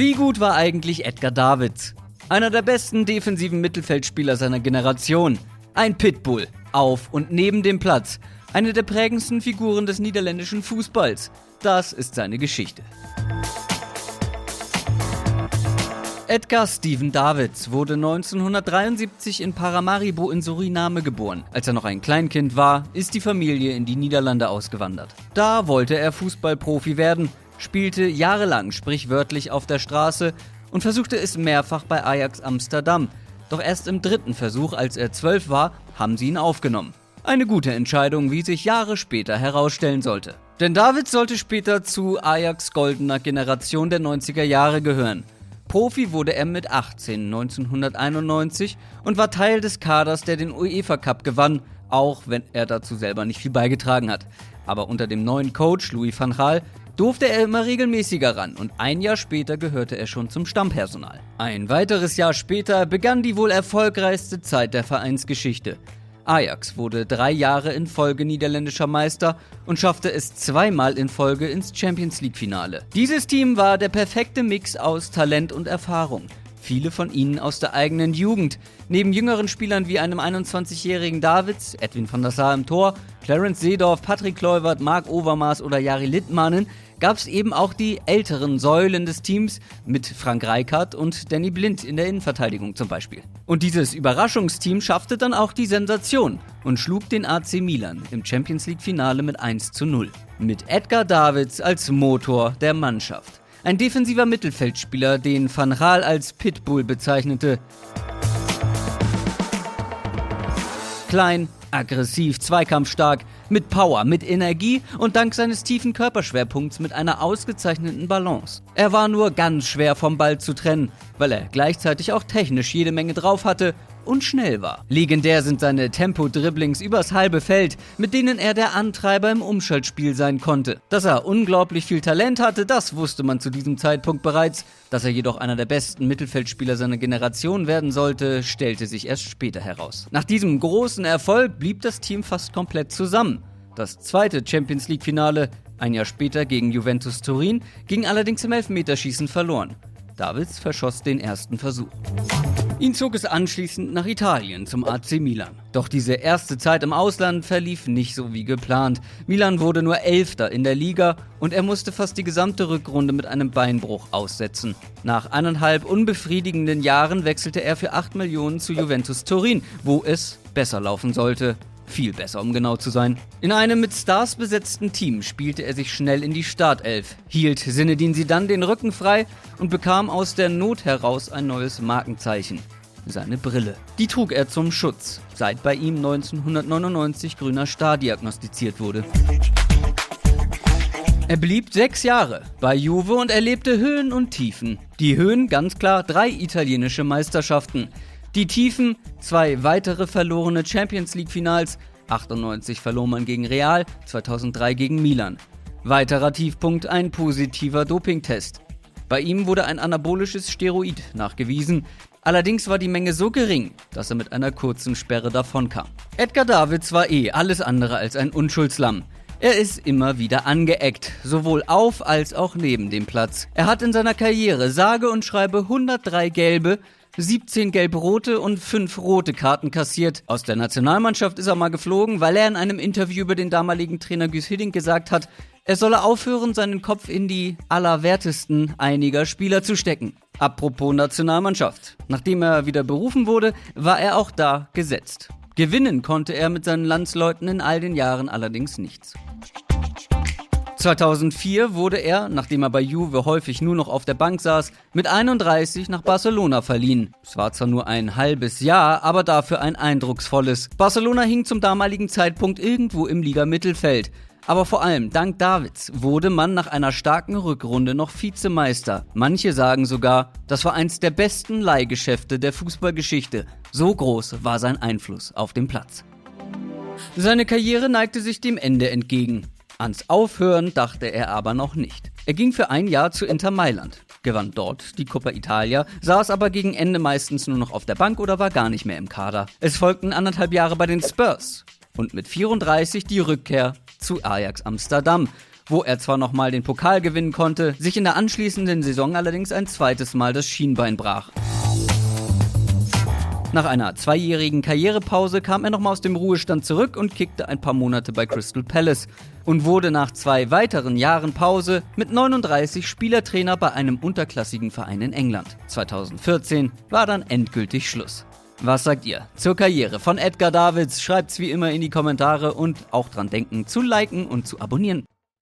Wie gut war eigentlich Edgar Davids? Einer der besten defensiven Mittelfeldspieler seiner Generation. Ein Pitbull, auf und neben dem Platz. Eine der prägendsten Figuren des niederländischen Fußballs. Das ist seine Geschichte. Edgar Steven Davids wurde 1973 in Paramaribo in Suriname geboren. Als er noch ein Kleinkind war, ist die Familie in die Niederlande ausgewandert. Da wollte er Fußballprofi werden, spielte jahrelang sprichwörtlich auf der Straße und versuchte es mehrfach bei Ajax Amsterdam. Doch erst im dritten Versuch, als er zwölf war, haben sie ihn aufgenommen. Eine gute Entscheidung, wie sich Jahre später herausstellen sollte. Denn Davids sollte später zu Ajax goldener Generation der 90er Jahre gehören. Profi wurde er mit 18 1991 und war Teil des Kaders, der den UEFA Cup gewann, auch wenn er dazu selber nicht viel beigetragen hat. Aber unter dem neuen Coach Louis van Gaal durfte er immer regelmäßiger ran und ein Jahr später gehörte er schon zum Stammpersonal. Ein weiteres Jahr später begann die wohl erfolgreichste Zeit der Vereinsgeschichte. Ajax wurde drei Jahre in Folge niederländischer Meister und schaffte es zweimal in Folge ins Champions League-Finale. Dieses Team war der perfekte Mix aus Talent und Erfahrung. Viele von ihnen aus der eigenen Jugend. Neben jüngeren Spielern wie einem 21-jährigen Davids, Edwin van der Sar im Tor, Clarence Seedorf, Patrick Kluivert, Marc Overmars oder Jari Littmannen gab es eben auch die älteren Säulen des Teams mit Frank Reichardt und Danny Blind in der Innenverteidigung zum Beispiel. Und dieses Überraschungsteam schaffte dann auch die Sensation und schlug den AC Milan im Champions League Finale mit 1 zu 0. Mit Edgar Davids als Motor der Mannschaft. Ein defensiver Mittelfeldspieler, den Van Gaal als Pitbull bezeichnete. Klein, aggressiv, zweikampfstark, mit Power, mit Energie und dank seines tiefen Körperschwerpunkts mit einer ausgezeichneten Balance. Er war nur ganz schwer vom Ball zu trennen, weil er gleichzeitig auch technisch jede Menge drauf hatte und schnell war. Legendär sind seine Tempo-Dribblings übers halbe Feld, mit denen er der Antreiber im Umschaltspiel sein konnte. Dass er unglaublich viel Talent hatte, das wusste man zu diesem Zeitpunkt bereits. Dass er jedoch einer der besten Mittelfeldspieler seiner Generation werden sollte, stellte sich erst später heraus. Nach diesem großen Erfolg blieb das Team fast komplett zusammen. Das zweite Champions League-Finale, ein Jahr später gegen Juventus Turin, ging allerdings im Elfmeterschießen verloren. Davids verschoss den ersten Versuch. Ihn zog es anschließend nach Italien zum AC Milan. Doch diese erste Zeit im Ausland verlief nicht so wie geplant. Milan wurde nur Elfter in der Liga und er musste fast die gesamte Rückrunde mit einem Beinbruch aussetzen. Nach eineinhalb unbefriedigenden Jahren wechselte er für 8 Millionen zu Juventus Turin, wo es besser laufen sollte. Viel besser, um genau zu sein. In einem mit Stars besetzten Team spielte er sich schnell in die Startelf, hielt Sinedin dann den Rücken frei und bekam aus der Not heraus ein neues Markenzeichen. Seine Brille. Die trug er zum Schutz, seit bei ihm 1999 grüner Star diagnostiziert wurde. Er blieb sechs Jahre bei Juve und erlebte Höhen und Tiefen. Die Höhen ganz klar drei italienische Meisterschaften. Die Tiefen, zwei weitere verlorene Champions League Finals, 98 verlor man gegen Real, 2003 gegen Milan. Weiterer Tiefpunkt ein positiver Dopingtest. Bei ihm wurde ein anabolisches Steroid nachgewiesen, allerdings war die Menge so gering, dass er mit einer kurzen Sperre davonkam. Edgar Davids war eh alles andere als ein Unschuldslamm. Er ist immer wieder angeeckt, sowohl auf als auch neben dem Platz. Er hat in seiner Karriere sage und schreibe 103 gelbe, 17 gelb-rote und 5 rote Karten kassiert. Aus der Nationalmannschaft ist er mal geflogen, weil er in einem Interview über den damaligen Trainer Güs Hiddink gesagt hat, er solle aufhören, seinen Kopf in die allerwertesten einiger Spieler zu stecken. Apropos Nationalmannschaft. Nachdem er wieder berufen wurde, war er auch da gesetzt. Gewinnen konnte er mit seinen Landsleuten in all den Jahren allerdings nichts. 2004 wurde er, nachdem er bei Juve häufig nur noch auf der Bank saß, mit 31 nach Barcelona verliehen. Es war zwar nur ein halbes Jahr, aber dafür ein eindrucksvolles. Barcelona hing zum damaligen Zeitpunkt irgendwo im Liga-Mittelfeld. Aber vor allem dank Davids wurde man nach einer starken Rückrunde noch Vizemeister. Manche sagen sogar, das war eins der besten Leihgeschäfte der Fußballgeschichte. So groß war sein Einfluss auf dem Platz. Seine Karriere neigte sich dem Ende entgegen. Ans Aufhören dachte er aber noch nicht. Er ging für ein Jahr zu Inter Mailand, gewann dort die Coppa Italia, saß aber gegen Ende meistens nur noch auf der Bank oder war gar nicht mehr im Kader. Es folgten anderthalb Jahre bei den Spurs und mit 34 die Rückkehr zu Ajax Amsterdam, wo er zwar nochmal den Pokal gewinnen konnte, sich in der anschließenden Saison allerdings ein zweites Mal das Schienbein brach. Nach einer zweijährigen Karrierepause kam er nochmal aus dem Ruhestand zurück und kickte ein paar Monate bei Crystal Palace und wurde nach zwei weiteren Jahren Pause mit 39 Spielertrainer bei einem unterklassigen Verein in England. 2014 war dann endgültig Schluss. Was sagt ihr zur Karriere von Edgar Davids? Schreibt's wie immer in die Kommentare und auch dran denken zu liken und zu abonnieren.